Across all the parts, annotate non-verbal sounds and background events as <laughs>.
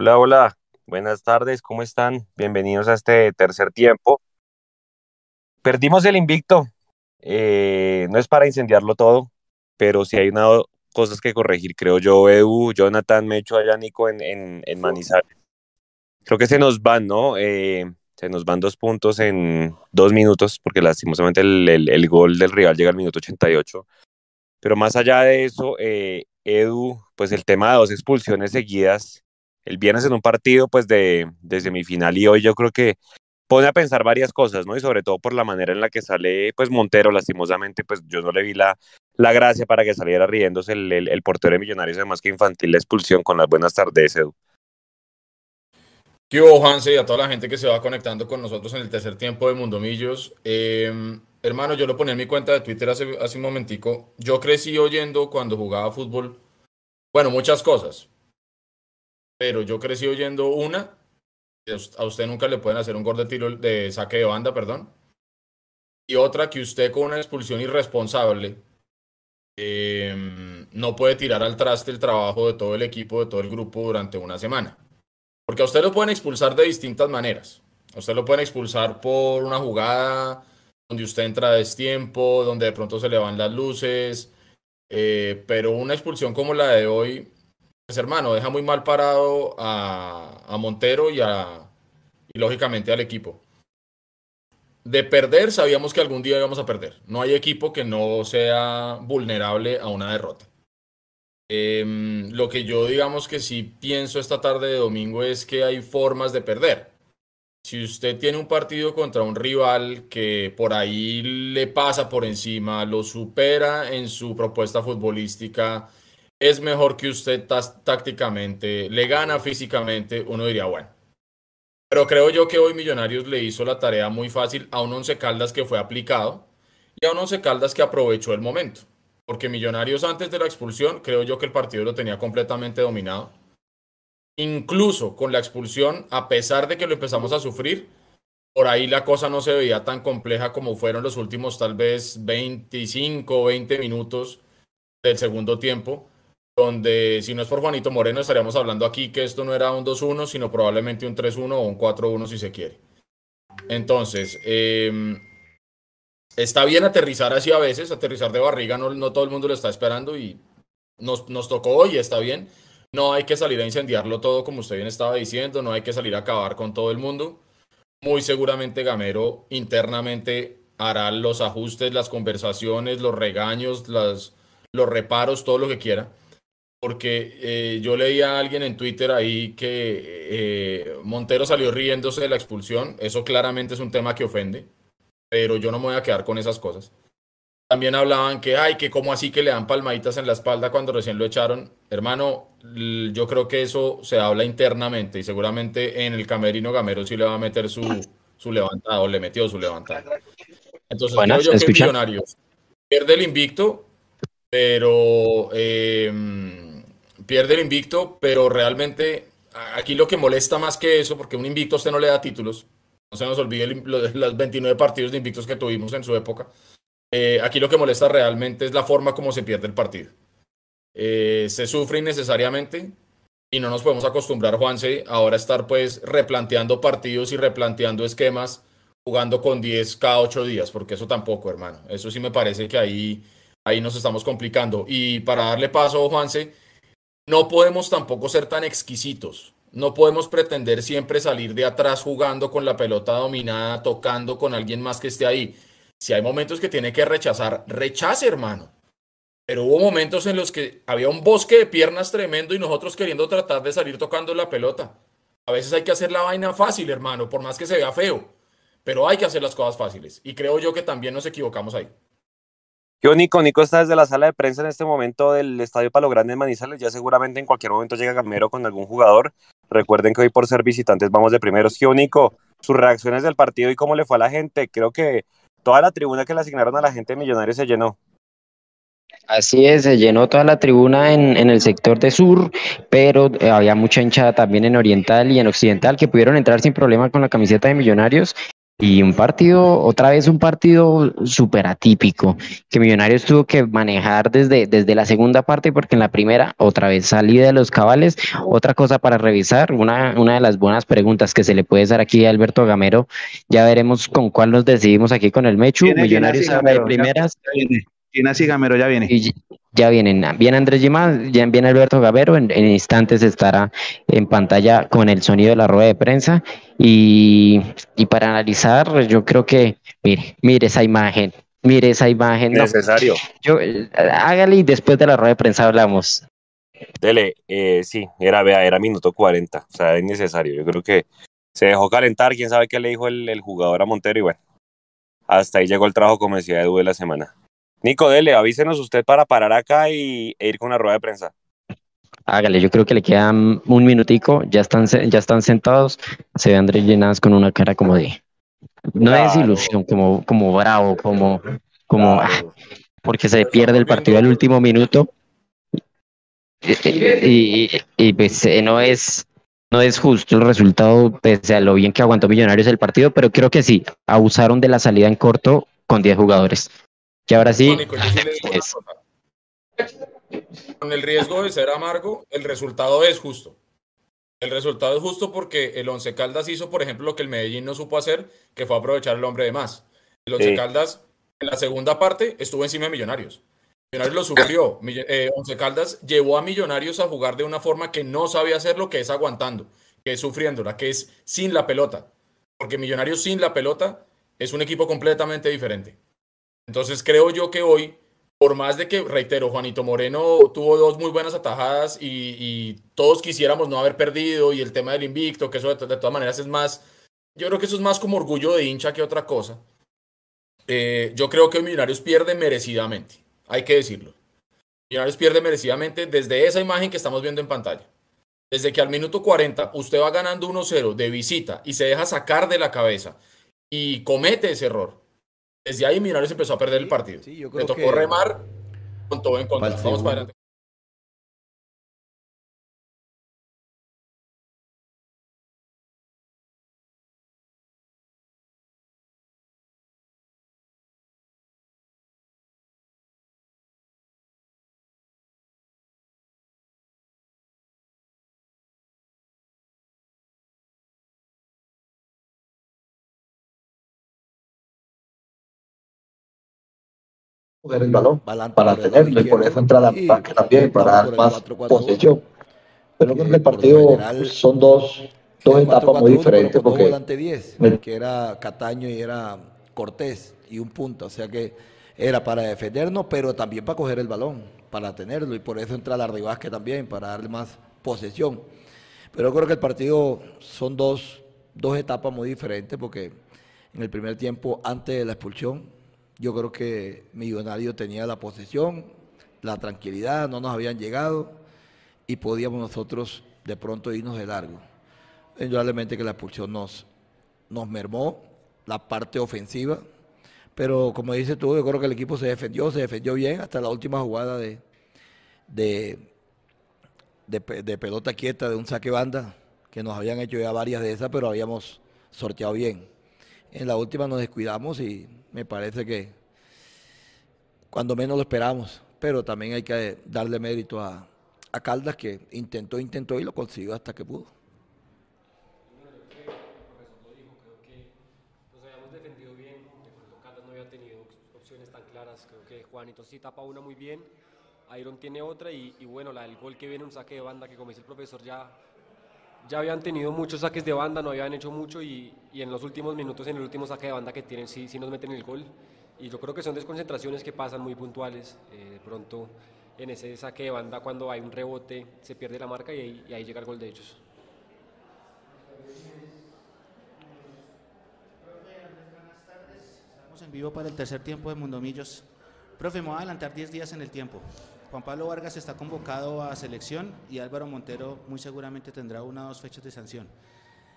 Hola, hola, buenas tardes, ¿cómo están? Bienvenidos a este tercer tiempo. Perdimos el invicto, eh, no es para incendiarlo todo, pero sí hay cosas que corregir, creo yo, Edu, Jonathan, Mecho, allá Nico en, en, Manizales. Creo que se nos van, ¿no? Eh, se nos van dos puntos en dos minutos, porque lastimosamente el, el, el gol del rival llega al minuto 88. Pero más allá de eso, eh, Edu, pues el tema de dos expulsiones seguidas el viernes en un partido pues de, semifinal y hoy yo creo que pone a pensar varias cosas, ¿no? Y sobre todo por la manera en la que sale pues Montero, lastimosamente pues yo no le vi la, la gracia para que saliera riéndose el, el, portero de Millonarios, además que infantil la expulsión con las buenas tardes, Edu. ¿Qué hubo, Juanse, y a toda la gente que se va conectando con nosotros en el tercer tiempo de Mundomillos? Eh, hermano, yo lo ponía en mi cuenta de Twitter hace, hace un momentico. Yo crecí oyendo cuando jugaba fútbol, bueno, muchas cosas pero yo crecí oyendo una, a usted nunca le pueden hacer un gol de tiro de saque de banda, perdón, y otra que usted con una expulsión irresponsable eh, no puede tirar al traste el trabajo de todo el equipo, de todo el grupo durante una semana. Porque a usted lo pueden expulsar de distintas maneras. A usted lo pueden expulsar por una jugada donde usted entra a destiempo, donde de pronto se le van las luces, eh, pero una expulsión como la de hoy pues hermano, deja muy mal parado a, Montero y, a, y lógicamente al equipo. De perder, sabíamos que algún día íbamos a perder. No hay equipo que no sea vulnerable a una derrota. Eh, lo que yo digamos que sí pienso esta tarde de domingo es que hay formas de perder. Si usted tiene un partido contra un rival que por ahí le pasa por encima, lo supera en su propuesta futbolística, es mejor que usted tácticamente, le gana físicamente, uno diría, bueno. Pero creo yo que hoy Millonarios le hizo la tarea muy fácil a un Once Caldas que fue aplicado y a un Once Caldas que aprovechó el momento. Porque Millonarios antes de la expulsión, creo yo que el partido lo tenía completamente dominado. Incluso con la expulsión, a pesar de que lo empezamos a sufrir, por ahí la cosa no se veía tan compleja como fueron los últimos tal vez 25 o 20 minutos del segundo tiempo donde si no es por Juanito Moreno estaríamos hablando aquí que esto no era un 2-1, sino probablemente un 3-1 o un 4-1 si se quiere. Entonces, eh, está bien aterrizar así a veces, aterrizar de barriga, no, no todo el mundo lo está esperando y nos, nos tocó hoy, está bien. No hay que salir a incendiarlo todo como usted bien estaba diciendo, no hay que salir a acabar con todo el mundo. Muy seguramente Gamero internamente hará los ajustes, las conversaciones, los regaños, las, los reparos, todo lo que quiera porque eh, yo leía a alguien en Twitter ahí que eh, Montero salió riéndose de la expulsión. Eso claramente es un tema que ofende, pero yo no me voy a quedar con esas cosas. También hablaban que, ay, que como así que le dan palmaditas en la espalda cuando recién lo echaron. Hermano, yo creo que eso se habla internamente y seguramente en el camerino Gamero sí le va a meter su, su levantada o le metió su levantada. Entonces, Buenas, yo que. Millonarios pierde el invicto, pero... Eh, pierde el invicto, pero realmente aquí lo que molesta más que eso, porque un invicto a usted no le da títulos, no se nos olvide los 29 partidos de invictos que tuvimos en su época, eh, aquí lo que molesta realmente es la forma como se pierde el partido. Eh, se sufre innecesariamente y no nos podemos acostumbrar, Juanse, ahora a estar pues replanteando partidos y replanteando esquemas, jugando con 10 cada 8 días, porque eso tampoco, hermano. Eso sí me parece que ahí, ahí nos estamos complicando. Y para darle paso, Juanse, no podemos tampoco ser tan exquisitos. No podemos pretender siempre salir de atrás jugando con la pelota dominada, tocando con alguien más que esté ahí. Si hay momentos que tiene que rechazar, rechace, hermano. Pero hubo momentos en los que había un bosque de piernas tremendo y nosotros queriendo tratar de salir tocando la pelota. A veces hay que hacer la vaina fácil, hermano, por más que se vea feo. Pero hay que hacer las cosas fáciles. Y creo yo que también nos equivocamos ahí. Yo, Nico, Nico está desde la sala de prensa en este momento del Estadio Palo Grande de Manizales. Ya seguramente en cualquier momento llega Gamero con algún jugador. Recuerden que hoy por ser visitantes vamos de primeros. Yo, Nico, sus reacciones del partido y cómo le fue a la gente. Creo que toda la tribuna que le asignaron a la gente de Millonarios se llenó. Así es, se llenó toda la tribuna en, en el sector de sur, pero eh, había mucha hinchada también en oriental y en occidental que pudieron entrar sin problema con la camiseta de Millonarios y un partido, otra vez un partido súper atípico, que Millonarios tuvo que manejar desde, desde la segunda parte, porque en la primera, otra vez salida de los cabales. Otra cosa para revisar, una, una de las buenas preguntas que se le puede dar aquí a Alberto Gamero, ya veremos con cuál nos decidimos aquí con el Mechu. Millonarios de primeras. Gimnasia y Gamero ya viene. Y ya vienen, viene Andrés Gimás, ya viene Alberto Gamero, en, en, instantes estará en pantalla con el sonido de la rueda de prensa. Y, y para analizar, yo creo que, mire, mire esa imagen, mire esa imagen. Necesario. yo, hágale y después de la rueda de prensa hablamos. Dele, eh, sí, era, vea, era minuto 40, o sea, es necesario. Yo creo que se dejó calentar, quién sabe qué le dijo el, el jugador a Montero y bueno, hasta ahí llegó el trabajo, como decía Edu, de la semana. Nico, dele, avísenos usted para parar acá y, e ir con la rueda de prensa. Hágale, yo creo que le quedan un minutico, ya están, ya están sentados, se ve Andrés Llenas con una cara como de, no claro. es ilusión, como, como bravo, como, como, claro. ah, porque se pierde el partido al último minuto. Y, y, y pues eh, no es, no es justo el resultado, pese a lo bien que aguantó Millonarios el partido, pero creo que sí, abusaron de la salida en corto con 10 jugadores. Que ahora sí. Mónico. Con el riesgo de ser amargo, el resultado es justo. El resultado es justo porque el Once Caldas hizo, por ejemplo, lo que el Medellín no supo hacer, que fue aprovechar el hombre de más. El Once sí. Caldas, en la segunda parte, estuvo encima de Millonarios. Millonarios lo sufrió. Eh, Once Caldas llevó a Millonarios a jugar de una forma que no sabía hacer lo que es aguantando, que es sufriéndola, que es sin la pelota. Porque Millonarios sin la pelota es un equipo completamente diferente. Entonces creo yo que hoy, por más de que, reitero, Juanito Moreno tuvo dos muy buenas atajadas y, todos quisiéramos no haber perdido y el tema del invicto, que eso de, de, todas maneras es más, yo creo que eso es más como orgullo de hincha que otra cosa. Eh, yo creo que Millonarios pierde merecidamente, hay que decirlo. Millonarios pierde merecidamente desde esa imagen que estamos viendo en pantalla. Desde que al minuto 40 usted va ganando 1-0 de visita y se deja sacar de la cabeza y comete ese error desde ahí Millonarios empezó a perder el partido. Sí, Le tocó que... remar con todo en contra. Vamos para adelante. Coger el balón para tenerlo y por eso entrar al ataque también, para dar más posesión. Pero creo que el partido son dos, dos etapas muy diferentes. Porque volante 10, que era Cataño y era Cortés y un punto, o sea que era para defendernos, pero también para coger el balón, para tenerlo y por eso entra la Ribasque también, para darle más posesión. Pero creo que el partido son dos, dos etapas muy diferentes porque en el primer tiempo, antes de la expulsión, yo creo que Millonario tenía la posesión, la tranquilidad, no nos habían llegado y podíamos nosotros de pronto irnos de largo. Indudablemente que la expulsión nos, nos mermó la parte ofensiva, pero como dices tú, yo creo que el equipo se defendió, se defendió bien hasta la última jugada de, de, de, de pelota quieta, de un saque banda, que nos habían hecho ya varias de esas, pero habíamos sorteado bien. En la última nos descuidamos y me parece que cuando menos lo esperamos, pero también hay que darle mérito a, a Caldas que intentó, intentó y lo consiguió hasta que pudo. Juanito sí tapa una muy bien, Iron tiene otra y, y, bueno, la del gol que viene un saque de banda que como dice el profesor ya, ya habían tenido muchos saques de banda, no habían hecho mucho y, y en los últimos minutos, en el último saque de banda que tienen, sí, sí nos meten el gol y yo creo que son desconcentraciones que pasan muy puntuales. Eh, de pronto, en ese saque de banda, cuando hay un rebote, se pierde la marca y ahí, y ahí llega el gol de ellos. En vivo para el tercer tiempo de Mundomillos. Profe, me voy a adelantar 10 días en el tiempo. Juan Pablo Vargas está convocado a selección y Álvaro Montero muy seguramente tendrá una o dos fechas de sanción.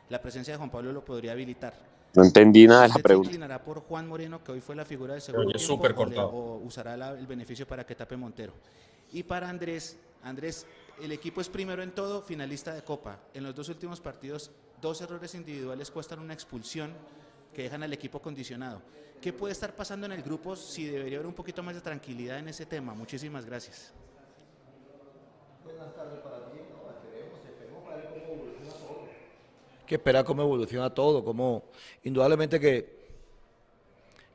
La presencia de Juan Pablo lo podría habilitar. No entendí nada de la pregunta. ¿Se inclinará por Juan Moreno, que hoy fue la figura del segundo tiempo, o, le- o usará la- el beneficio para que tape Montero? Y para Andrés, Andrés, el equipo es primero en todo, finalista de Copa. En los dos últimos partidos, dos errores individuales cuestan una expulsión que dejan al equipo condicionado. ¿Qué puede estar pasando en el grupo si debería haber un poquito más de tranquilidad en ese tema? Muchísimas gracias. Buenas tardes para ti. esperemos, para ver cómo evoluciona todo. que esperar cómo evoluciona todo, como indudablemente que,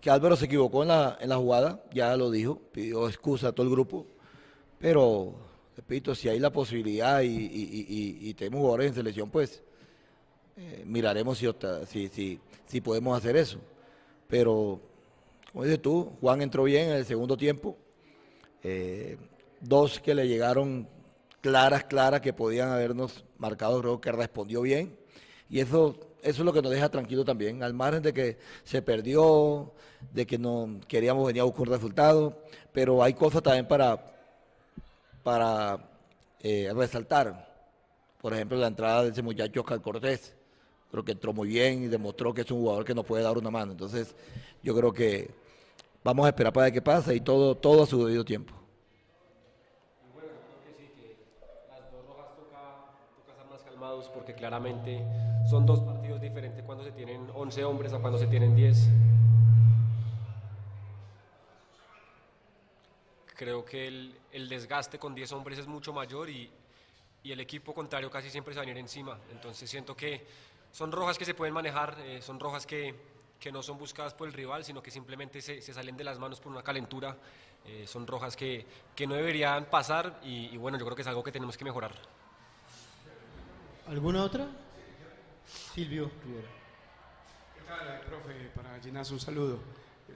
que Álvaro se equivocó en la, en la jugada, ya lo dijo, pidió excusa a todo el grupo, pero repito, si hay la posibilidad y, y, y, tenemos jugadores en selección, pues eh, miraremos si, si, podemos hacer eso. Pero, como dices tú, Juan entró bien en el segundo tiempo. Eh, dos que le llegaron claras, claras, que podían habernos marcado, creo que respondió bien. Y eso, eso es lo que nos deja tranquilo también, al margen de que se perdió, de que no queríamos venir a buscar un resultado, pero hay cosas también para, para eh, resaltar. Por ejemplo, la entrada de ese muchacho Oscar Cortés creo que entró muy bien y demostró que es un jugador que nos puede dar una mano. Entonces, yo creo que vamos a esperar para ver qué pasa y todo, todo a su debido tiempo. porque claramente son dos partidos diferentes cuando se tienen 11 hombres o cuando se tienen 10. Creo que el, el desgaste con 10 hombres es mucho mayor y, y el equipo contrario casi siempre se va a venir encima. Entonces siento que son rojas que se pueden manejar, eh, son rojas que, que, no son buscadas por el rival, sino que simplemente se, se salen de las manos por una calentura. Eh, son rojas que, que, no deberían pasar y, y, bueno, yo creo que es algo que tenemos que mejorar. ¿Alguna otra? Silvio Rivera. ¿Qué tal, profe? Para Ginás un saludo.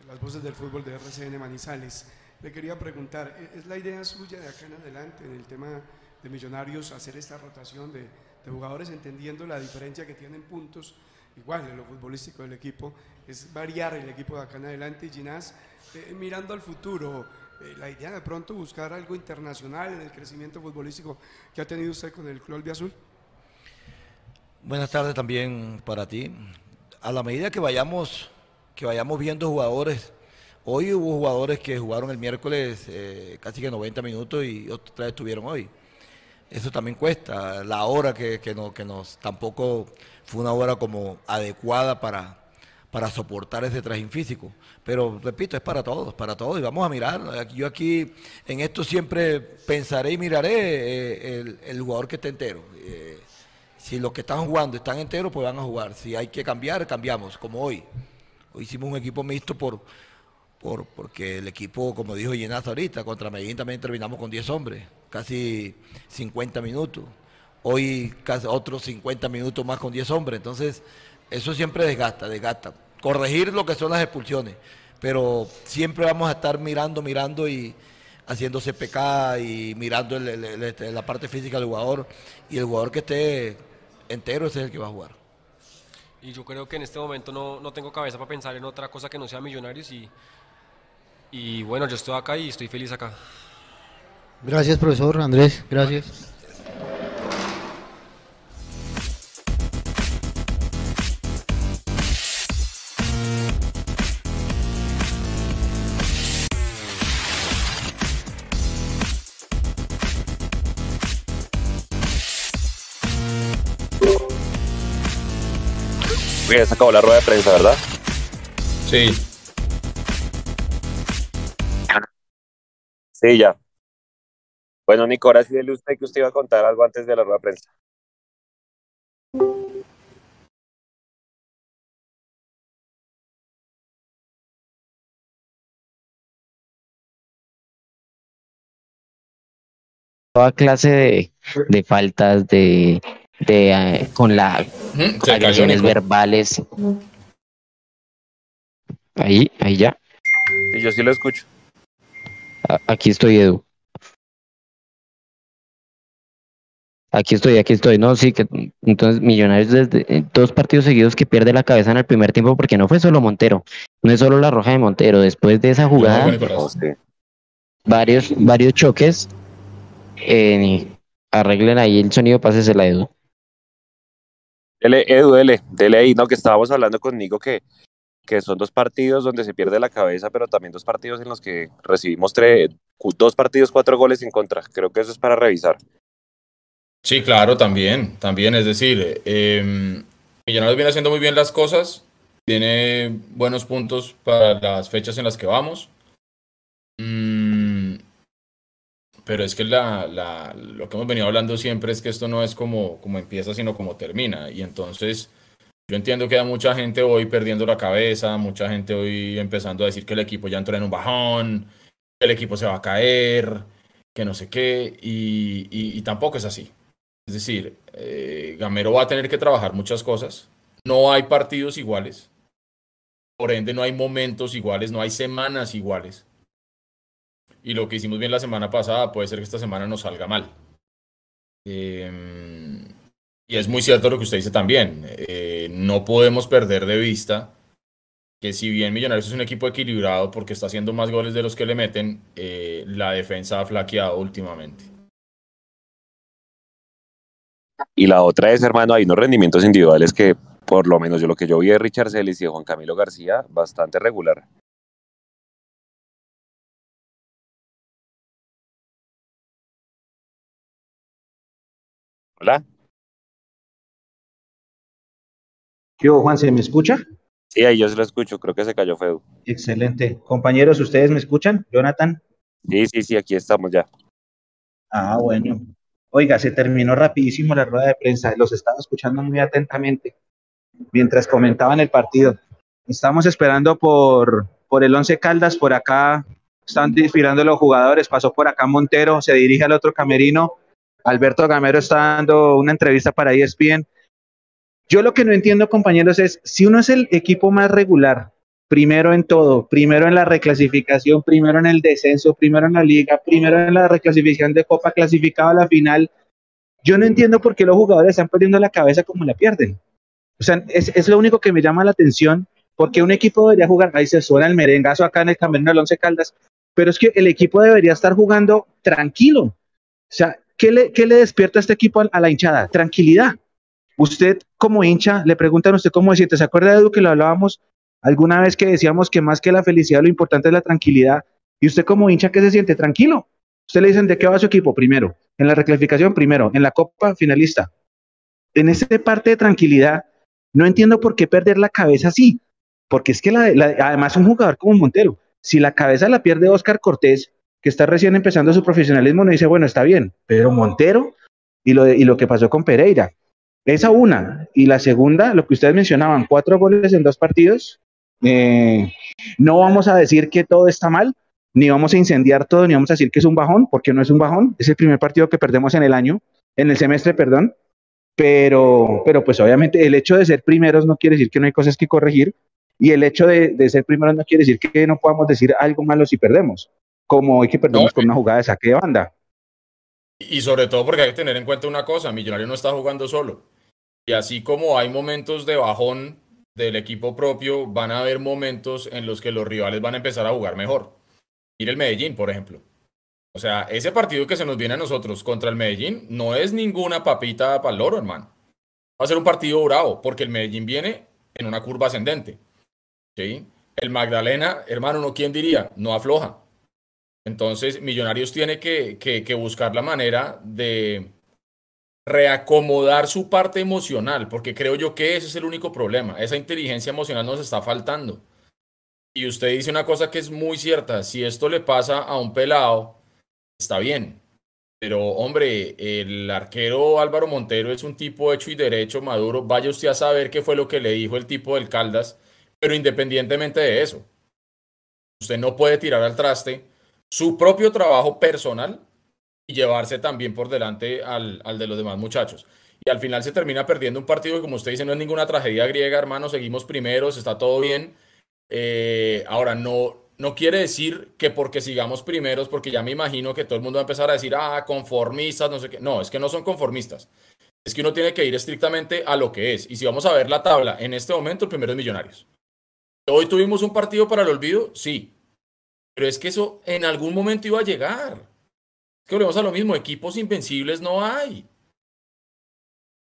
Las voces del fútbol de RCN Manizales. Le quería preguntar, ¿es la idea suya de acá en adelante en el tema de Millonarios hacer esta rotación de de jugadores entendiendo la diferencia que tienen puntos, igual en lo futbolístico del equipo, es variar el equipo de acá en adelante y Ginás, eh, mirando al futuro, eh, la idea de pronto buscar algo internacional en el crecimiento futbolístico que ha tenido usted con el Club Azul. Buenas tardes también para ti. A la medida que vayamos, que vayamos viendo jugadores, hoy hubo jugadores que jugaron el miércoles eh, casi que 90 minutos y otra vez estuvieron hoy eso también cuesta. La hora que, que, no, que nos tampoco fue una hora como adecuada para, para soportar ese trajín físico. Pero repito, es para todos, para todos. Y vamos a mirar. Yo aquí en esto siempre pensaré y miraré eh, el, jugador que esté entero. Eh, si los que están jugando están enteros, pues van a jugar. Si hay que cambiar, cambiamos, como hoy. Hoy hicimos un equipo mixto por, por porque el equipo, como dijo Llenazo ahorita, contra Medellín también terminamos con 10 hombres casi 50 minutos. Hoy casi otros 50 minutos más con 10 hombres. Entonces, eso siempre desgasta, desgasta. Corregir lo que son las expulsiones. Pero siempre vamos a estar mirando, mirando y haciendo CPK y mirando este, la parte física del jugador. Y el jugador que esté entero ese es el que va a jugar. Y yo creo que en este momento no, no tengo cabeza para pensar en otra cosa que no sea Millonarios. Y, y bueno, yo estoy acá y estoy feliz acá. Gracias, profesor Andrés. Gracias. Ya se acabó la rueda de prensa, ¿verdad? Sí. Sí, ya. Bueno, Nico, ahora sí dele usted que usted iba a contar algo antes de la rueda de prensa. Toda clase de, de faltas, de, de eh, con la agresiones verbales. Ahí, ahí ya. Sí, yo sí lo escucho. Aquí estoy, Edu. Aquí estoy, aquí estoy. No, sí, que entonces Millonarios desde eh, dos partidos seguidos que pierde la cabeza en el primer tiempo porque no fue solo Montero, no es solo la roja de Montero. Después de esa jugada, varios, varios choques. Eh, arreglen ahí el sonido, pásese la Edu. Dele, Edu, dele, dele ahí, no, que estábamos hablando conmigo que, que son dos partidos donde se pierde la cabeza, pero también dos partidos en los que recibimos tres, dos partidos, cuatro goles en contra. Creo que eso es para revisar. Sí, claro, también, también. Es decir, eh, Millonarios viene haciendo muy bien las cosas, tiene buenos puntos para las fechas en las que vamos. Mm, pero es que la, lo que hemos venido hablando siempre es que esto no es como, como empieza, sino como termina. Y entonces yo entiendo que hay mucha gente hoy perdiendo la cabeza, mucha gente hoy empezando a decir que el equipo ya entró en un bajón, que el equipo se va a caer, que no sé qué, y, y, tampoco es así. Es decir, eh, Gamero va a tener que trabajar muchas cosas. No hay partidos iguales. Por ende, no hay momentos iguales, no hay semanas iguales. Y lo que hicimos bien la semana pasada puede ser que esta semana nos salga mal. Em, y es muy cierto lo que usted dice también. Eh, no podemos perder de vista que si bien Millonarios es un equipo equilibrado porque está haciendo más goles de los que le meten, eh, la defensa ha flaqueado últimamente. Y la otra es, hermano, hay unos rendimientos individuales que, por lo menos yo lo que yo vi de Richard Celis y de Juan Camilo García, bastante regular. Hola. Yo, Juan, ¿se me escucha? Sí, ahí yo se lo escucho, creo que se cayó feo. Excelente. Compañeros, ¿ustedes me escuchan? Jonathan. Sí, sí, sí, aquí estamos ya. Ah, bueno. Oiga, se terminó rapidísimo la rueda de prensa, los estaba escuchando muy atentamente mientras comentaban el partido. Estamos esperando por, por el Once Caldas, por acá están desfilando los jugadores, pasó por acá Montero, se dirige al otro camerino, Alberto Gamero está dando una entrevista para ESPN. Yo lo que no entiendo, compañeros, es si uno es el equipo más regular, primero en todo, primero en la reclasificación, primero en el descenso, primero en la liga, primero en la reclasificación de Copa, clasificado a la final, yo no entiendo por qué los jugadores están perdiendo la cabeza como la pierden. O sea, es, es lo único que me llama la atención, porque un equipo debería jugar, ahí se suena el merengazo acá en el Camerino del Once Caldas, pero es que el equipo debería estar jugando tranquilo. O sea, ¿qué le, qué le despierta a este equipo a, la hinchada? Tranquilidad. Usted como hincha, le preguntan a usted cómo siente, ¿se acuerda de algo que lo hablábamos alguna vez que decíamos que más que la felicidad lo importante es la tranquilidad? Y usted como hincha, ¿qué se siente? Tranquilo. Usted le dicen de qué va su equipo primero, en la reclasificación primero, en la Copa finalista. En esa parte de tranquilidad, no entiendo por qué perder la cabeza así, porque es que además un jugador como Montero, si la cabeza la pierde Oscar Cortés, que está recién empezando su profesionalismo, no dice, bueno, está bien, pero Montero y lo, y lo que pasó con Pereira, esa una. Y la segunda, lo que ustedes mencionaban, cuatro goles en dos partidos. Eh, no vamos a decir que todo está mal, ni vamos a incendiar todo, ni vamos a decir que es un bajón, porque no es un bajón. Es el primer partido que perdemos en el año, en el semestre, perdón. Pero, pero pues obviamente el hecho de ser primeros no quiere decir que no hay cosas que corregir. Y el hecho de, de ser primeros no quiere decir que no podamos decir algo malo si perdemos, como hoy que perdemos con una jugada de saque de banda. Y sobre todo porque hay que tener en cuenta una cosa, Millonario no está jugando solo. Y así como hay momentos de bajón del equipo propio, van a haber momentos en los que los rivales van a empezar a jugar mejor. Mire el Medellín, por ejemplo. O sea, ese partido que se nos viene a nosotros contra el Medellín no es ninguna papita para el loro, hermano. Va a ser un partido bravo, porque el Medellín viene en una curva ascendente. ¿sí? El Magdalena, hermano, ¿no quién diría? No afloja. Entonces, Millonarios tiene que, que, buscar la manera de reacomodar su parte emocional, porque creo yo que ese es el único problema. Esa inteligencia emocional nos está faltando. Y usted dice una cosa que es muy cierta, si esto le pasa a un pelado, está bien. Pero hombre, el arquero Álvaro Montero es un tipo hecho y derecho, maduro. Vaya usted a saber qué fue lo que le dijo el tipo del Caldas, pero independientemente de eso, usted no puede tirar al traste su propio trabajo personal y llevarse también por delante al, al, de los demás muchachos. Y al final se termina perdiendo un partido que, como usted dice, no es ninguna tragedia griega, hermano, seguimos primeros, está todo bien. Eh, ahora, no, no quiere decir que porque sigamos primeros, porque ya me imagino que todo el mundo va a empezar a decir, ah, conformistas, no sé qué. No, es que no son conformistas. Es que uno tiene que ir estrictamente a lo que es. Y si vamos a ver la tabla, en este momento el primero es Millonarios. Hoy tuvimos un partido para el olvido, sí, pero es que eso en algún momento iba a llegar. Es que volvemos a lo mismo, equipos invencibles no hay.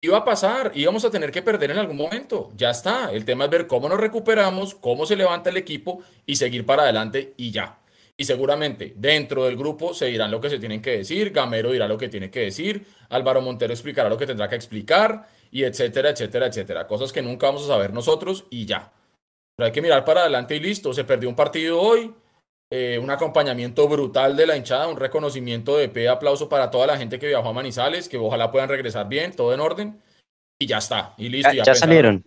Iba a pasar, íbamos a tener que perder en algún momento. Ya está. El tema es ver cómo nos recuperamos, cómo se levanta el equipo y seguir para adelante y ya. Y seguramente dentro del grupo se dirán lo que se tienen que decir, Gamero dirá lo que tiene que decir, Álvaro Montero explicará lo que tendrá que explicar, y etcétera, etcétera, etcétera. Cosas que nunca vamos a saber nosotros y ya. Pero hay que mirar para adelante y listo. Se perdió un partido hoy, eh, un acompañamiento brutal de la hinchada, un reconocimiento de P, aplauso para toda la gente que viajó a Manizales, que ojalá puedan regresar bien, todo en orden. Y ya está, y listo. Ya, ya salieron.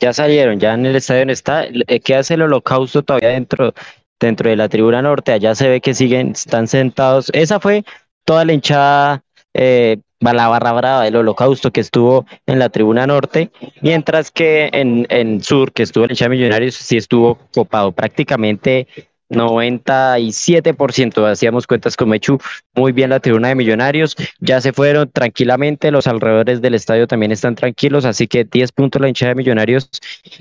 Ya salieron, ya en el estadio está. Eh, ¿Qué hace el holocausto todavía dentro, dentro de la tribuna norte? Allá se ve que siguen, están sentados. Esa fue toda la hinchada eh, la barra brava del holocausto que estuvo en la tribuna norte, mientras que en, en sur, que estuvo el hinchada Millonarios, sí estuvo copado prácticamente 97%, hacíamos cuentas con Mechu, muy bien la tribuna de Millonarios, ya se fueron tranquilamente, los alrededores del estadio también están tranquilos, así que 10 puntos la hinchada de Millonarios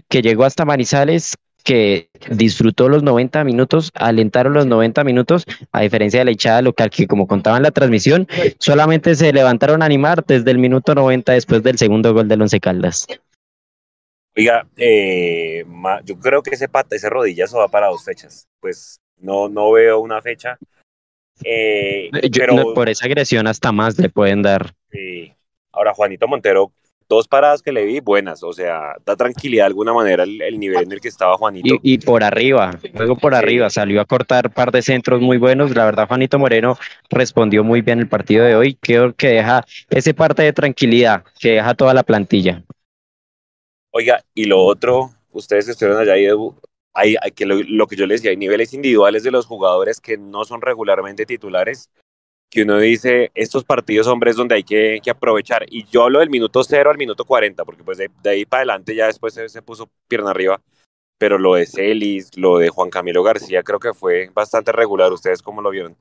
que llegó hasta Manizales, que disfrutó los 90 minutos, alentaron los 90 minutos, a diferencia de la hinchada local que como contaba en la transmisión, solamente se levantaron a animar desde el minuto 90 después del segundo gol del Once Caldas. Oiga, eh, yo creo que ese pata, ese rodillazo va para dos fechas. Pues no, no veo una fecha. Eh, pero, por esa agresión hasta más le pueden dar. Sí. Ahora, Juanito Montero, dos paradas que le vi buenas, o sea, da tranquilidad de alguna manera el, nivel en el que estaba Juanito. Y, por arriba, luego por arriba, salió a cortar un par de centros muy buenos. La verdad, Juanito Moreno respondió muy bien el partido de hoy. Creo que deja ese parte de tranquilidad que deja toda la plantilla. Oiga, y lo otro, ustedes estuvieron allá hay, hay que lo, que yo les decía, hay niveles individuales de los jugadores que no son regularmente titulares, que uno dice, estos partidos, hombres, donde hay que, que aprovechar. Y yo hablo del minuto cero al minuto 40, porque pues de, ahí para adelante ya después se, puso pierna arriba. Pero lo de Celis, lo de Juan Camilo García, creo que fue bastante regular. ¿Ustedes cómo lo vieron?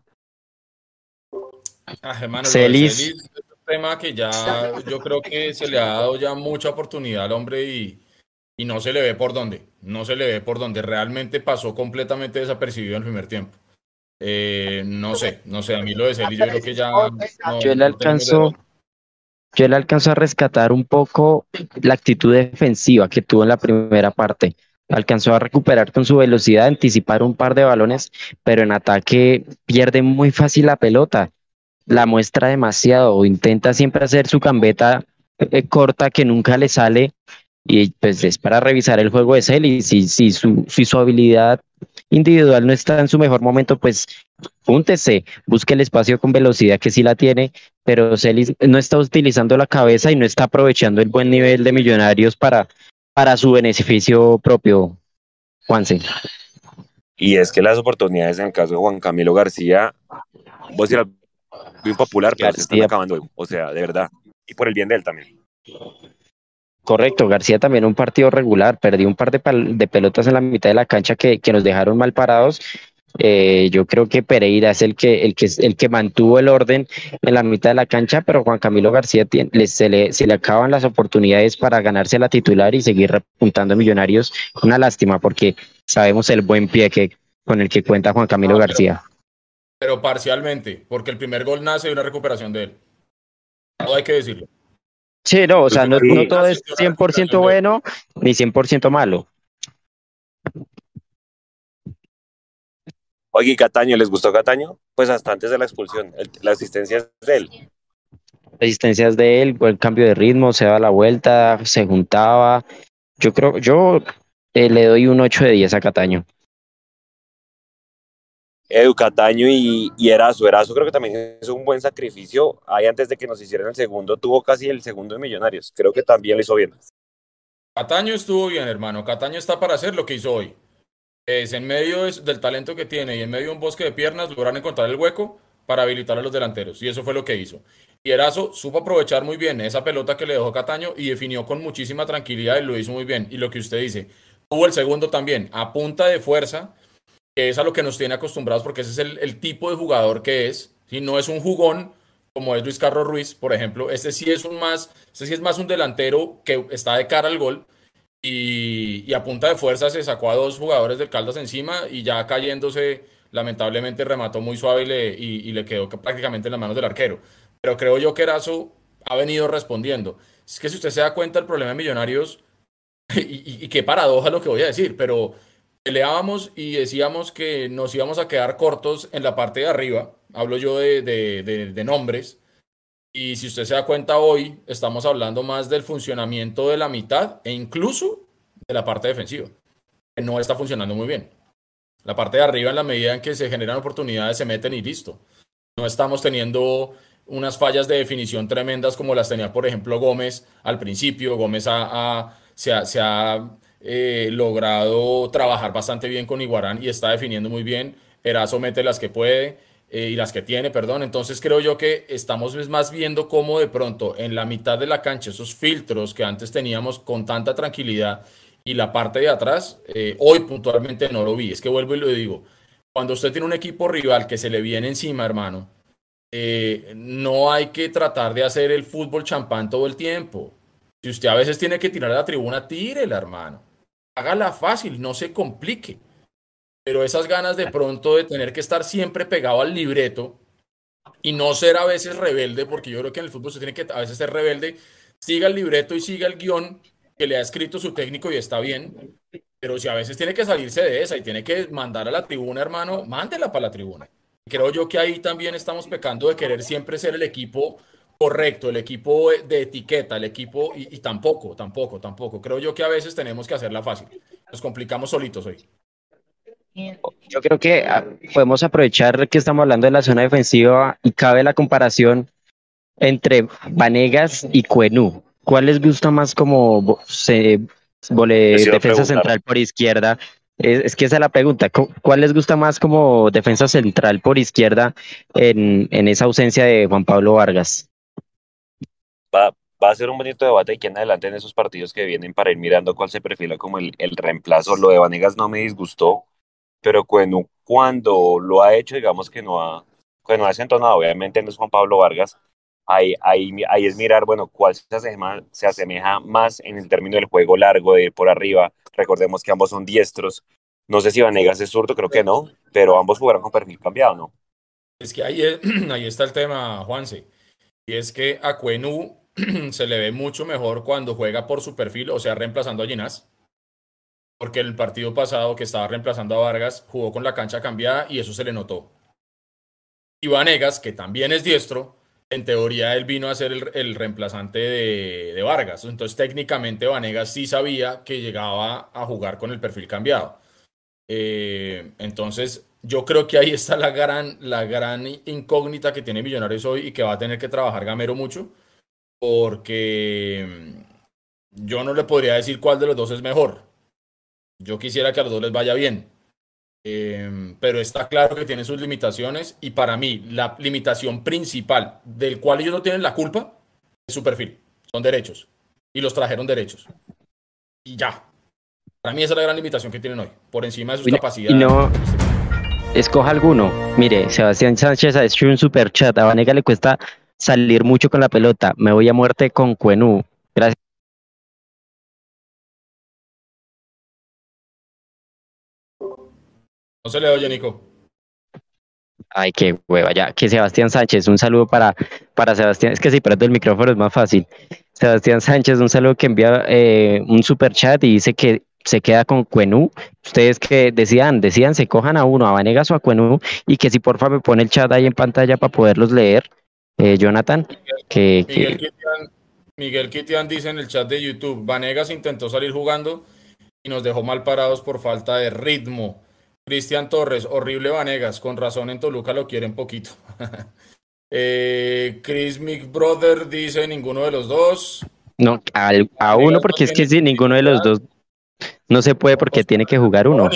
Ah, hermano, Celis tema que ya yo creo que se le ha dado ya mucha oportunidad al hombre y, y no se le ve por dónde, no se le ve por dónde. Realmente pasó completamente desapercibido en el primer tiempo. Eh, no sé, no sé, a mí lo de Celis yo creo que ya... yo le alcanzo... Yo le alcanzo a rescatar un poco la actitud defensiva que tuvo en la primera parte. Alcanzó a recuperar con su velocidad, anticipar un par de balones, pero en ataque pierde muy fácil la pelota la muestra demasiado o intenta siempre hacer su cambeta eh, corta que nunca le sale y pues es para revisar el juego de Celis si, si, su, si su habilidad individual no está en su mejor momento, pues púntese, busque el espacio con velocidad que sí la tiene, pero Celis no está utilizando la cabeza y no está aprovechando el buen nivel de millonarios para, para su beneficio propio, Juanse. Y es que las oportunidades en el caso de Juan Camilo García, vos muy popular, pero se están acabando. O sea, de verdad. Y por el bien de él también. Correcto, García también un partido regular, perdió un par de, de pelotas en la mitad de la cancha que, que nos dejaron mal parados. Eh, yo creo que Pereira es el que, el, que, el que mantuvo el orden en la mitad de la cancha, pero Juan Camilo García tiene, se, le, se le acaban las oportunidades para ganarse la titular y seguir repuntando millonarios. Una lástima porque sabemos el buen pie que, con el que cuenta Juan Camilo García pero parcialmente, porque el primer gol nace de una recuperación de él. No hay que decirlo. Sí, no, o sea, no, todo es 100% bueno ni 100% malo. Oye, Cataño, ¿les gustó Cataño? Pues hasta antes de la expulsión, la asistencia es de él. La asistencia es de él, el cambio de ritmo, se da la vuelta, se juntaba. Yo creo, yo eh, le doy un 8 de 10 a Cataño. Educataño y, y Erazo. Erazo creo que también es un buen sacrificio. Ahí antes de que nos hicieran el segundo, tuvo casi el segundo de Millonarios. Creo que también lo hizo bien. Cataño estuvo bien, hermano. Cataño está para hacer lo que hizo hoy. Es en medio del talento que tiene y en medio de un bosque de piernas lograr encontrar el hueco para habilitar a los delanteros. Y eso fue lo que hizo. Y Erazo supo aprovechar muy bien esa pelota que le dejó Cataño y definió con muchísima tranquilidad y lo hizo muy bien. Y lo que usted dice, tuvo el segundo también, a punta de fuerza es a lo que nos tiene acostumbrados porque ese es el, tipo de jugador que es. Si no es un jugón como es Luis Carlos Ruiz, por ejemplo, este sí es un más, este sí es más un delantero que está de cara al gol y, a punta de fuerza se sacó a dos jugadores del Caldas encima y ya cayéndose, lamentablemente remató muy suave y le, y, le quedó prácticamente en las manos del arquero. Pero creo yo que Erazo ha venido respondiendo. Es que si usted se da cuenta, el problema de Millonarios, <laughs> y, y qué paradoja lo que voy a decir, pero peleábamos y decíamos que nos íbamos a quedar cortos en la parte de arriba, hablo yo de, de, nombres, y si usted se da cuenta hoy, estamos hablando más del funcionamiento de la mitad e incluso de la parte defensiva. no está funcionando muy bien. La parte de arriba, en la medida en que se generan oportunidades, se meten y listo. No estamos teniendo unas fallas de definición tremendas como las tenía, por ejemplo, Gómez al principio. Gómez se ha, eh, logrado trabajar bastante bien con Iguarán y está definiendo muy bien. Erazo mete las que puede eh, y las que tiene, perdón. Entonces creo yo que estamos más viendo cómo de pronto en la mitad de la cancha esos filtros que antes teníamos con tanta tranquilidad y la parte de atrás, eh, hoy puntualmente no lo vi. Es que vuelvo y lo digo. Cuando usted tiene un equipo rival que se le viene encima, hermano, eh, no hay que tratar de hacer el fútbol champán todo el tiempo. Si usted a veces tiene que tirar a la tribuna, tírela, hermano. Hágala fácil, no se complique. Pero esas ganas de pronto de tener que estar siempre pegado al libreto y no ser a veces rebelde, porque yo creo que en el fútbol se tiene que a veces ser rebelde, siga el libreto y siga el guion que le ha escrito su técnico y está bien, pero si a veces tiene que salirse de esa y tiene que mandar a la tribuna, hermano, mándela para la tribuna. Creo yo que ahí también estamos pecando de querer siempre ser el equipo correcto, el equipo de etiqueta, el equipo, y, tampoco, tampoco, tampoco. Creo yo que a veces tenemos que hacerla fácil. Nos complicamos solitos hoy. Yo creo que ah, podemos aprovechar que estamos hablando de la zona defensiva y cabe la comparación entre Vanegas y Cuenú. ¿Cuál les gusta más como se, defensa central por izquierda? Es, que esa es la pregunta. ¿Cuál les gusta más como defensa central por izquierda en, en esa ausencia de Juan Pablo Vargas? Va, va a ser un bonito debate aquí en adelante en esos partidos que vienen para ir mirando cuál se perfila como el, el reemplazo. Lo de Vanegas no me disgustó, pero cuando, cuando lo ha hecho, digamos que no ha, que no ha desentonado. Obviamente no es Juan Pablo Vargas, ahí, ahí, ahí es mirar, bueno, cuál se asemeja, se asemeja más en el término del juego largo, de ir por arriba. Recordemos que ambos son diestros. No sé si Vanegas es zurdo, creo que no, pero ambos jugaron con perfil cambiado, ¿no? Es que ahí, <clears throat> ahí está el tema, Juanse. Y es que a Cuenú <clears throat> se le ve mucho mejor cuando juega por su perfil, o sea, reemplazando a Ginás. Porque el partido pasado que estaba reemplazando a Vargas jugó con la cancha cambiada y eso se le notó. Y Vanegas, que también es diestro, en teoría él vino a ser el, reemplazante de, Vargas. Entonces técnicamente Vanegas sí sabía que llegaba a jugar con el perfil cambiado. Eh, entonces yo creo que ahí está la gran, la gran incógnita que tiene Millonarios hoy y que va a tener que trabajar Gamero mucho. Porque mm, yo no le podría decir cuál de los dos es mejor. Yo quisiera que a los dos les vaya bien. Em, pero está claro que tiene sus limitaciones y para mí la limitación principal del cual ellos no tienen la culpa es su perfil. Son derechos. Y los trajeron derechos. Y ya. Para mí esa es la gran limitación que tienen hoy, por encima de sus capacidades. Y no, escoja alguno. Mire, Sebastián Sánchez ha hecho un super chat. A Vanega le cuesta salir mucho con la pelota. Me voy a muerte con Cuenú. Gracias. No se le oye, Nico. Ay, qué hueva, ya. Que Sebastián Sánchez, un saludo para, para Sebastián. Es que si prendo el micrófono es más fácil. Sebastián Sánchez, un saludo que envía eh, un super chat y dice que se queda con Cuenú. Ustedes que decían, decían, se cojan a uno, a Vanegas o a Cuenú, y que si por favor me pone el chat ahí en pantalla para poderlos leer. Eh, Jonathan, que, Miguel, Kitian, Miguel Kitian dice en el chat de YouTube, Vanegas intentó salir jugando y nos dejó mal parados por falta de ritmo. Cristian Torres, horrible Vanegas, con razón en Toluca lo quieren poquito. <laughs> eh, Chris McBrother dice ninguno de los dos. No, a uno porque es que si ninguno de los dos no se puede porque tiene que jugar uno. No,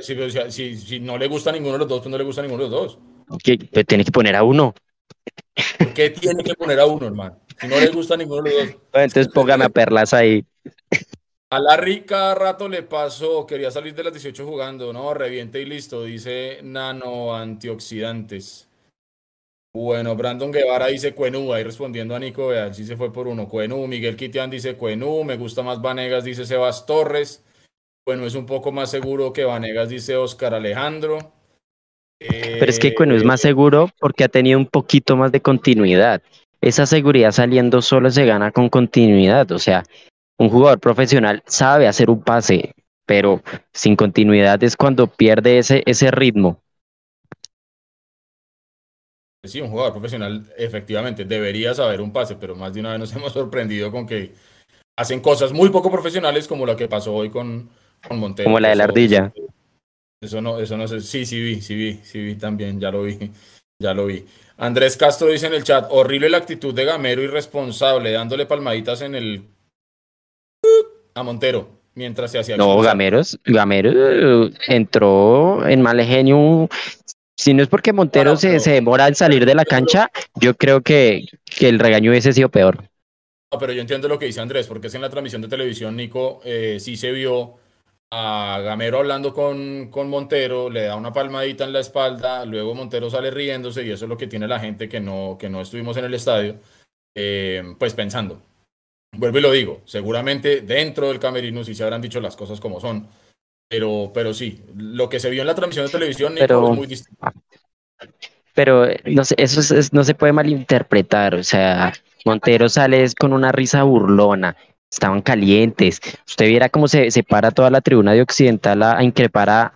si, no le gusta ninguno de los dos, pues no le gusta ninguno de los dos. Que, pues tiene que poner a uno. ¿Por <laughs> qué tiene que poner a uno, hermano? Si no le gusta ninguno de los dos. Entonces póngame a Perlas ahí. A Larry cada rato le pasó, quería salir de las 18 jugando, ¿no? Reviente y listo, dice nano antioxidantes. Bueno, Brandon Guevara dice Cuenú, ahí respondiendo a Nico, vean, sí se fue por uno. Cuenú, Miguel Quitián dice Cuenú, me gusta más Vanegas, dice Sebas Torres. Bueno, es un poco más seguro que Vanegas, dice Oscar Alejandro. Pero es que Cuenú es más eh, seguro porque ha tenido un poquito más de continuidad. Esa seguridad saliendo solo se gana con continuidad, o sea, un jugador profesional sabe hacer un pase, pero sin continuidad es cuando pierde ese, ese ritmo. Sí, un jugador profesional efectivamente debería saber un pase, pero más de una vez nos <laughs> hemos sorprendido con que hacen cosas muy poco profesionales como la que pasó hoy con, con Montero. Como la de la ardilla. Eso no, eso no sé. Sí, sí vi, sí vi, sí vi también, ya lo vi, <laughs> ya lo vi. Andrés Castro dice en el chat, horrible la actitud de Gamero irresponsable, dándole palmaditas en el a Montero mientras se hacía No. Gameros, Gamero eh, entró en mal genio. Si no es porque Montero se, se demora al salir de la cancha, yo creo que, que el regaño hubiese sido peor. No, pero yo entiendo lo que dice Andrés, porque es en la transmisión de televisión, Nico, eh, sí se vio a Gamero hablando con, con Montero, le da una palmadita en la espalda, luego Montero sale riéndose y eso es lo que tiene la gente que no, que no estuvimos en el estadio, eh, pues pensando. Vuelvo y lo digo, seguramente dentro del camerino sí se habrán dicho las cosas como son, pero, pero sí, lo que se vio en la transmisión de televisión, Pero- es muy distinto. Pero no eso es- es- no se puede malinterpretar. O sea, Montero sale con una risa burlona. Estaban calientes. Usted viera cómo se, se para toda la tribuna de Occidental a, a increpar a,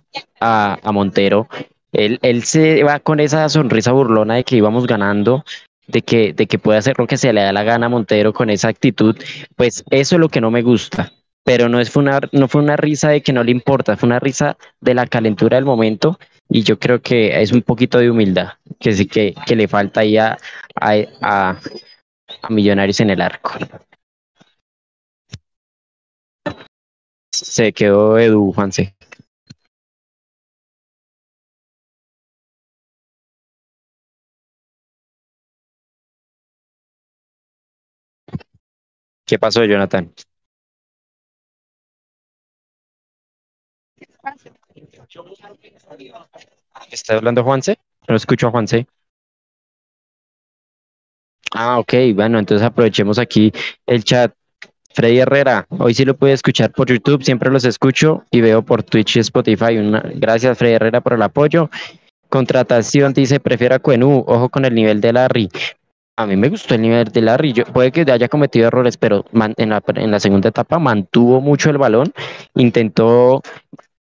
Montero. Él, él se va con esa sonrisa burlona de que íbamos ganando, de que, de que puede hacer lo que se le da la gana a Montero con esa actitud. Pues eso es lo que no me gusta. Pero no, es, fue una, no fue una risa de que no le importa, fue una risa de la calentura del momento y yo creo que es un poquito de humildad que sí que, que le falta ahí a, a- a Millonarios en el arco. Se quedó Edu, Juanse. ¿Qué pasó, Jonathan? ¿Está hablando Juanse? No escucho a Juanse. Ah, ok, bueno, entonces aprovechemos aquí el chat. Freddy Herrera, hoy sí lo pude escuchar por YouTube, siempre los escucho y veo por Twitch y Spotify. Una- gracias Freddy Herrera por el apoyo. Contratación dice, prefiero a Cuenú, ojo con el nivel de Larry. A mí me gustó el nivel de Larry, yo, puede que haya cometido errores, pero en la segunda etapa mantuvo mucho el balón, intentó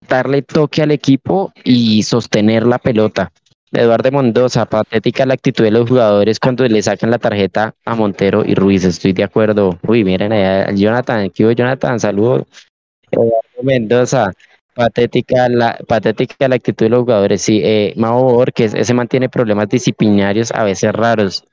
darle toque al equipo y sostener la pelota. Eduardo Mendoza, patética la actitud de los jugadores cuando le sacan la tarjeta a Montero y Ruiz, estoy de acuerdo. Uy, miren allá, Jonathan, ¿qué hubo, Jonathan? Saludos. Eduardo Mendoza, patética la, patética la actitud de los jugadores. Sí, eh, Mau Borges, ese mantiene problemas disciplinarios a veces raros.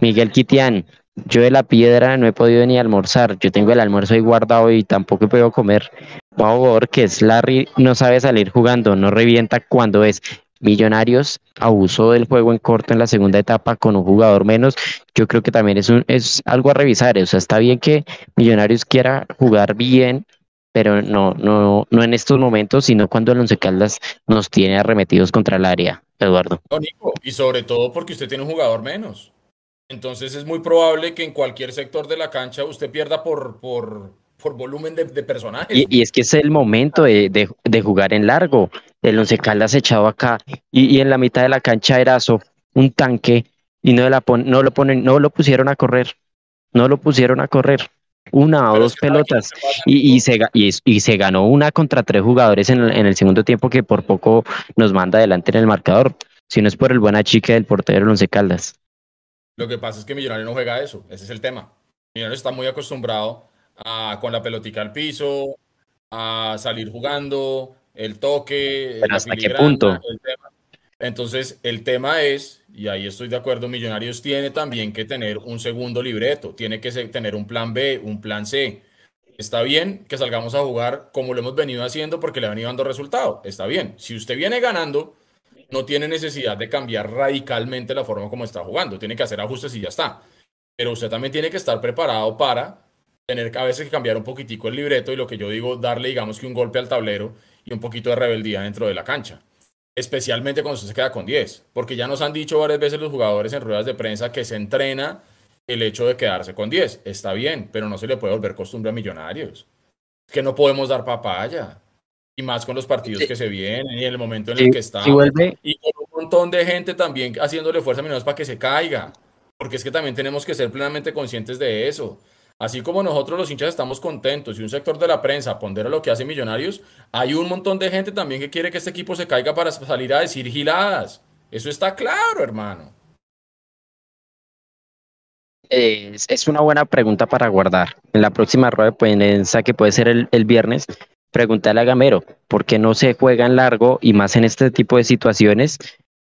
Miguel Quitián, yo de la piedra no he podido ni almorzar, yo tengo el almuerzo ahí guardado y tampoco puedo comer. Mau Borges, Larry no sabe salir jugando, no revienta cuando es. Millonarios abusó del juego en corto en la segunda etapa con un jugador menos. Yo creo que también es, un, es algo a revisar. O sea, está bien que Millonarios quiera jugar bien, pero no, no, no en estos momentos, sino cuando el Once Caldas nos tiene arremetidos contra el área, Eduardo. Y sobre todo porque usted tiene un jugador menos. Entonces es muy probable que en cualquier sector de la cancha usted pierda por, por, por volumen de, de personajes. Y, y es que es el momento de, de, de jugar en largo. El Once Caldas echado acá y, y en la mitad de la cancha Erazo, un tanque, y no, la pon- no, lo ponen, no lo pusieron a correr. No lo pusieron a correr. Una o Pero dos ¿sabe qué pelotas. Y, y, se, y se ganó una contra tres jugadores en el, en el segundo tiempo que por poco nos manda adelante en el marcador. Si no es por el buena chica del portero del Once Caldas. Lo que pasa es que Millonario no juega eso, ese es el tema. Millonario está muy acostumbrado a con la pelotica al piso, a salir jugando, el toque, Pero la ¿hasta qué punto? el tema. Entonces, el tema es, y ahí estoy de acuerdo, Millonarios tiene también que tener un segundo libreto, tiene que tener un plan B, un plan C. Está bien que salgamos a jugar como lo hemos venido haciendo porque le han ido dando resultado. Está bien. Si usted viene ganando, no tiene necesidad de cambiar radicalmente la forma como está jugando. Tiene que hacer ajustes y ya está. Pero usted también tiene que estar preparado para tener a veces que cambiar un poquitico el libreto y lo que yo digo, darle digamos que un golpe al tablero y un poquito de rebeldía dentro de la cancha. Especialmente cuando usted se queda con 10. Porque ya nos han dicho varias veces los jugadores en ruedas de prensa que se entrena el hecho de quedarse con 10. Está bien, pero no se le puede volver costumbre a millonarios. Es que no podemos dar papaya. Y más con los partidos que se vienen y en el momento en el que si vuelve, Y con un montón de gente también haciéndole fuerza a Millonarios para que se caiga. Porque es que también tenemos que ser plenamente conscientes de eso. Así como nosotros los hinchas estamos contentos y un sector de la prensa pondera lo que hace Millonarios, hay un montón de gente también que quiere que este equipo se caiga para salir a decir giladas. Eso está claro, hermano. Es, una buena pregunta para guardar. En la próxima rueda de prensa, que puede ser el, viernes, preguntarle a Gamero, ¿por qué no se juega en largo y más en este tipo de situaciones?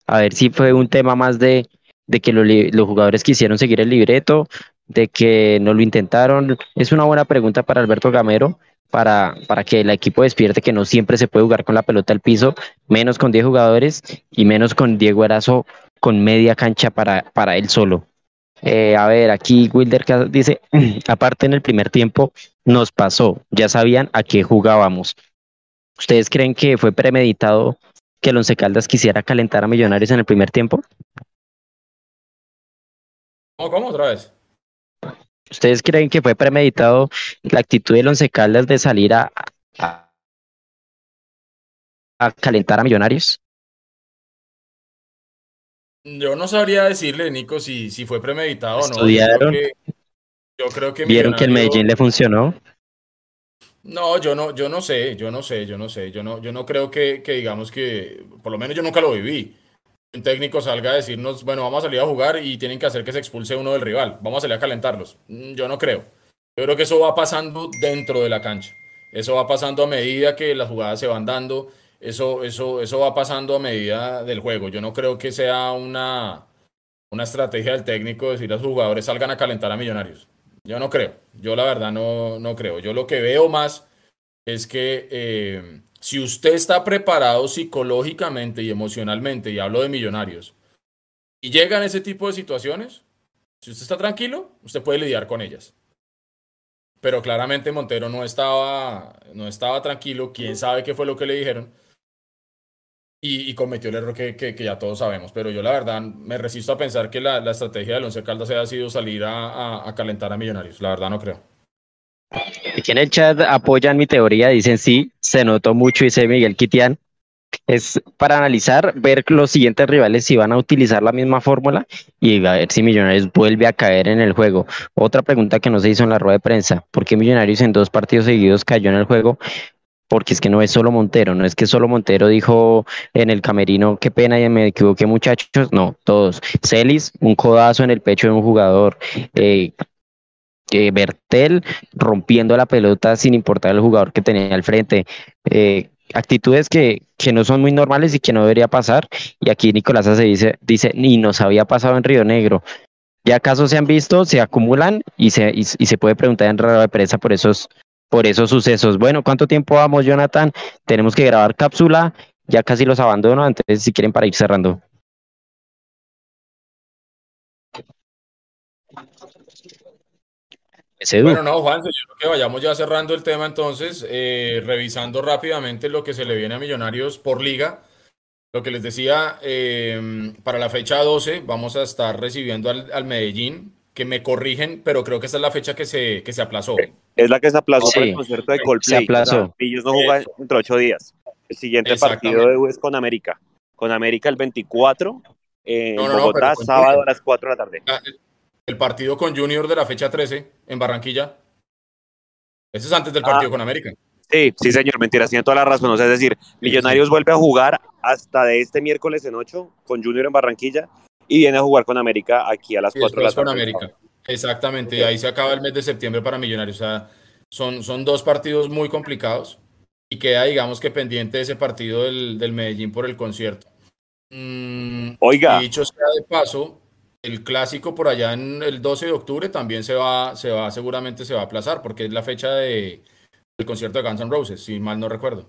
A ver si fue un tema más de, de que los jugadores quisieron seguir el libreto, de que no lo intentaron. Es una buena pregunta para Alberto Gamero, para, para que el equipo despierte que no siempre se puede jugar con la pelota al piso, menos con 10 jugadores y menos con Diego Erazo con media cancha para, para él solo. Eh, a ver, aquí Wilder dice, <clears throat> aparte en el primer tiempo nos pasó, ya sabían a qué jugábamos. ¿Ustedes creen que fue premeditado que el Once Caldas quisiera calentar a Millonarios en el primer tiempo? ¿Cómo, cómo otra vez? ¿Ustedes creen que fue premeditado la actitud del Once Caldas de salir a, a, a calentar a Millonarios? Yo no sabría decirle, Nico, si, si fue premeditado o no. ¿Estudiaron? Yo creo que, yo creo que ¿Vieron que el Medellín le funcionó? No, yo no, yo no sé, yo no sé, yo no sé, yo no, yo no creo que, que digamos que, por lo menos yo nunca lo viví. Un técnico salga a decirnos, bueno, vamos a salir a jugar y tienen que hacer que se expulse uno del rival, vamos a salir a calentarlos. Mm, Yo no creo. Yo creo que eso va pasando dentro de la cancha. Eso va pasando a medida que las jugadas se van dando. Eso, eso, eso va pasando a medida del juego. Yo no creo que sea una, una estrategia del técnico decir a sus jugadores salgan a calentar a Millonarios. Yo no creo. Yo la verdad no, no creo. Yo lo que veo más es que eh, si usted está preparado psicológicamente y emocionalmente, y hablo de Millonarios, y llegan ese tipo de situaciones, si usted está tranquilo, usted puede lidiar con ellas. Pero claramente Montero no estaba, no estaba tranquilo, quién sabe qué fue lo que le dijeron, y, y cometió el error que, que- que ya todos sabemos. Pero yo la verdad me resisto a pensar que la, la estrategia del Once Caldas haya sido salir a, a- a calentar a Millonarios. La verdad no creo. Aquí en el chat apoyan mi teoría, dicen sí, se notó mucho, dice Miguel Quitián. Es para analizar, ver los siguientes rivales si van a utilizar la misma fórmula y a ver si Millonarios vuelve a caer en el juego. Otra pregunta que no se hizo en la rueda de prensa, ¿por qué Millonarios en dos partidos seguidos cayó en el juego? Porque es que no es solo Montero, no es que solo Montero dijo en el camerino, qué pena, ya me equivoqué muchachos, no, todos. Celis, un codazo en el pecho de un jugador. Eh, Bertel rompiendo la pelota sin importar el jugador que tenía al frente. Eh, actitudes que, que no son muy normales y que no debería pasar. Y aquí Nicolás se dice, dice, ni nos había pasado en Río Negro. Ya casos se han visto, se acumulan y se, y, se puede preguntar en rueda de prensa por esos, por esos sucesos. Bueno, ¿cuánto tiempo vamos, Jonathan? Tenemos que grabar cápsula, ya casi los abandono, entonces si quieren para ir cerrando. Ese Bueno, no, Juan, yo creo que vayamos ya cerrando el tema entonces, eh, revisando rápidamente lo que se le viene a Millonarios por liga. Lo que les decía, eh, para la fecha 12 vamos a estar recibiendo al, al Medellín, que me corrigen, pero creo que esta es la fecha que se, que se aplazó. Es la que se aplazó Sí, para el concierto de se Coldplay. aplazó. O sea, Millos no juega dentro de ocho días. El siguiente partido de U es con América. Con América el 24 en No, no, no, Bogotá, con sábado a las 4 de la tarde. El- partido con Junior de la fecha 13 en Barranquilla. Ese es antes del partido Ah. con América. Sí, sí, señor, mentira, tiene toda la razón. O sea, es decir, Millonarios vuelve a jugar hasta de este miércoles en 8 con Junior en Barranquilla y viene a jugar con América aquí a las Y 4 de la tarde. con América. Exactamente, ahí se acaba el mes de septiembre para Millonarios. O sea, son, son dos partidos muy complicados y queda, digamos que pendiente ese partido del, del Medellín por el concierto. Mm, Oiga. Y dicho sea de paso, el clásico por allá en el 12 de octubre también se va, se va, seguramente se va a aplazar porque es la fecha de, del concierto de Guns N' Roses, si mal no recuerdo.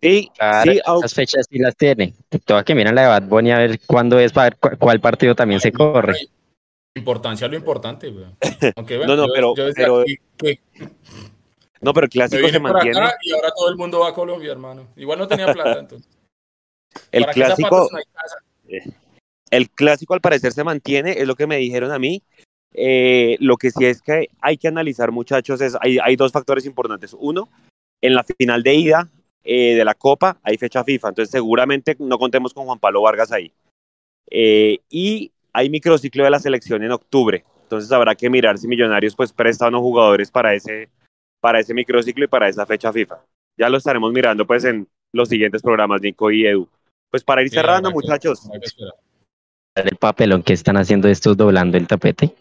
Sí, Claro, sí, las fechas sí las tiene. Toca que miran la de Bad Bunny a ver cuándo es, para ver cu- cuál partido también se corre. Importancia lo importante, güey. <laughs> Aunque, No, no, yo- pero- yo desde pero- aquí que no, pero el clásico se mantiene. y ahora todo el mundo va a Colombia, hermano. Igual no tenía plata, <laughs> entonces. El ¿Para qué clásico, no? El clásico al parecer se mantiene, es lo que me dijeron a mí. Eh, lo que sí es que hay que analizar, muchachos, es hay, hay dos factores importantes. Uno, en la final de ida eh, de la Copa hay fecha FIFA, entonces seguramente no contemos con Juan Pablo Vargas ahí. Eh, y hay microciclo de la selección en octubre, entonces habrá que mirar si Millonarios pues presta unos jugadores para ese, para ese microciclo y para esa fecha FIFA. Ya lo estaremos mirando pues en los siguientes programas, Nico y Edu. Pues para ir cerrando, muchachos. que. El papelón que están haciendo estos doblando el tapete.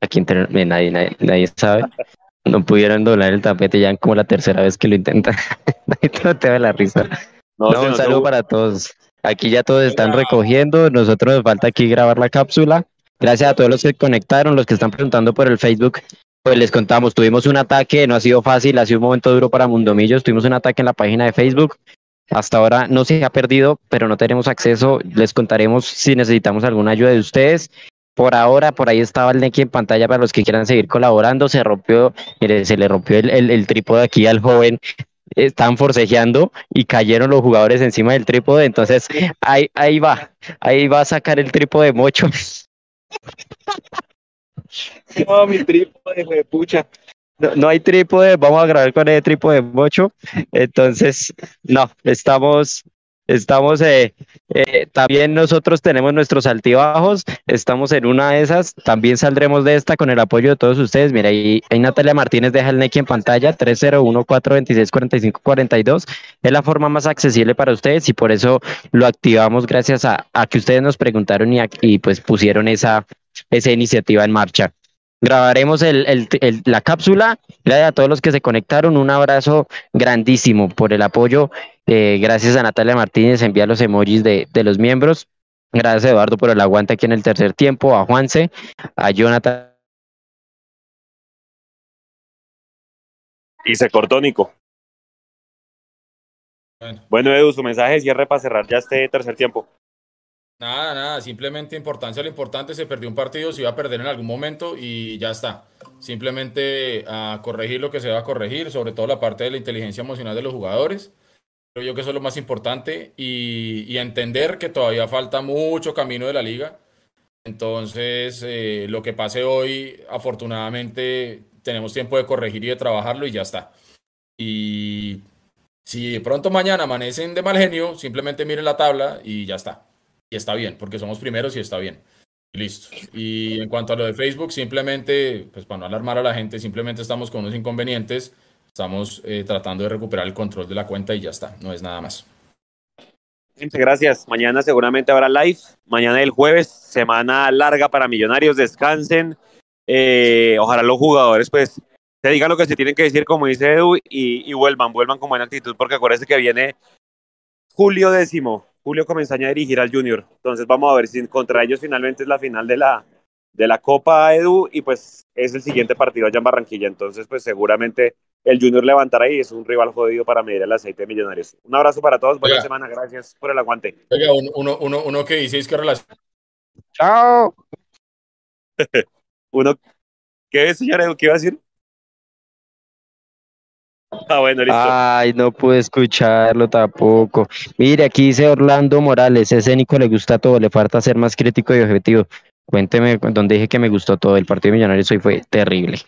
Aquí entre, eh, nadie, nadie, nadie sabe. no pudieron doblar el tapete ya como la tercera vez que lo intentan. <laughs> no te da la risa. No, un saludo para todos. Aquí ya todos están recogiendo, nosotros nos falta aquí grabar la cápsula. Gracias a todos los que conectaron, los que están preguntando por el Facebook. Pues les contamos, tuvimos un ataque, no ha sido fácil, ha sido un momento duro para Mundomillos, tuvimos un ataque en la página de Facebook. Hasta ahora no se ha perdido, pero no tenemos acceso. Les contaremos si necesitamos alguna ayuda de ustedes. Por ahora, por ahí estaba el Neki en pantalla para los que quieran seguir colaborando. Se rompió, se le rompió el, el, el trípode aquí al joven están forcejeando y cayeron los jugadores encima del trípode, entonces ahí, ahí va, ahí va a sacar el trípode mocho. No, <laughs> mi trípode, pucha. No, no, hay trípode, vamos a grabar con el trípode mocho. Entonces, no, estamos Estamos, eh, eh, también nosotros tenemos nuestros altibajos, estamos en una de esas, también saldremos de esta con el apoyo de todos ustedes. Mira, ahí, ahí Natalia Martínez deja el NEC en pantalla, 301-426-4542. Es la forma más accesible para ustedes y por eso lo activamos gracias a, a que ustedes nos preguntaron y, y pues pusieron esa, esa iniciativa en marcha grabaremos el, el, la cápsula. Gracias a todos los que se conectaron. Un abrazo grandísimo por el apoyo. Eh, gracias a Natalia Martínez, envía los emojis de, de, los miembros. Gracias Eduardo por el aguante aquí en el tercer tiempo. A Juanse, a Jonathan. Y se cortó Nico. Bueno. bueno, Edu, su mensaje de cierre para cerrar ya este tercer tiempo. Nada, nada, simplemente importancia, lo importante, se perdió un partido, se iba a perder en algún momento y ya está. Simplemente a corregir lo que se va a corregir, sobre todo la parte de la inteligencia emocional de los jugadores. Creo yo que eso es lo más importante y, y entender que todavía falta mucho camino de la liga. Entonces, eh, lo que pase hoy, afortunadamente, tenemos tiempo de corregir y de trabajarlo y ya está. Y si pronto mañana amanecen de mal genio, simplemente miren la tabla y ya está y está bien, porque somos primeros y está bien. Y listo. Y en cuanto a lo de Facebook, simplemente, pues para no alarmar a la gente, simplemente estamos con unos inconvenientes, estamos eh, tratando de recuperar el control de la cuenta y ya está, no es nada más. Gracias. Mañana seguramente habrá live. Mañana el jueves, semana larga para Millonarios. Descansen. Eh, ojalá los jugadores, pues, se digan lo que se tienen que decir, como dice Edu, y, y vuelvan, vuelvan con buena actitud, porque acuérdense que viene julio décimo. Julio Comenzaña a dirigir al Junior. Entonces vamos a ver si contra ellos finalmente es la final de la, de la Copa Edu y pues es el siguiente partido allá en Barranquilla. Entonces pues seguramente el Junior levantará y es un rival jodido para medir el aceite de millonarios. Un abrazo para todos, buena semana, gracias por el aguante. Oiga, uno, uno, uno que dice es que relación. Chao. <laughs> uno, ¿qué es, señor Edu? ¿Qué iba a decir? Ah, bueno, listo. Ay, no pude escucharlo tampoco. Mire, aquí dice Orlando Morales, ese Nico le gusta todo, le falta ser más crítico y objetivo. Cuénteme donde dije que me gustó todo. El partido de Millonarios hoy fue terrible.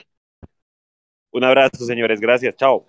Un abrazo, señores. Gracias. Chao.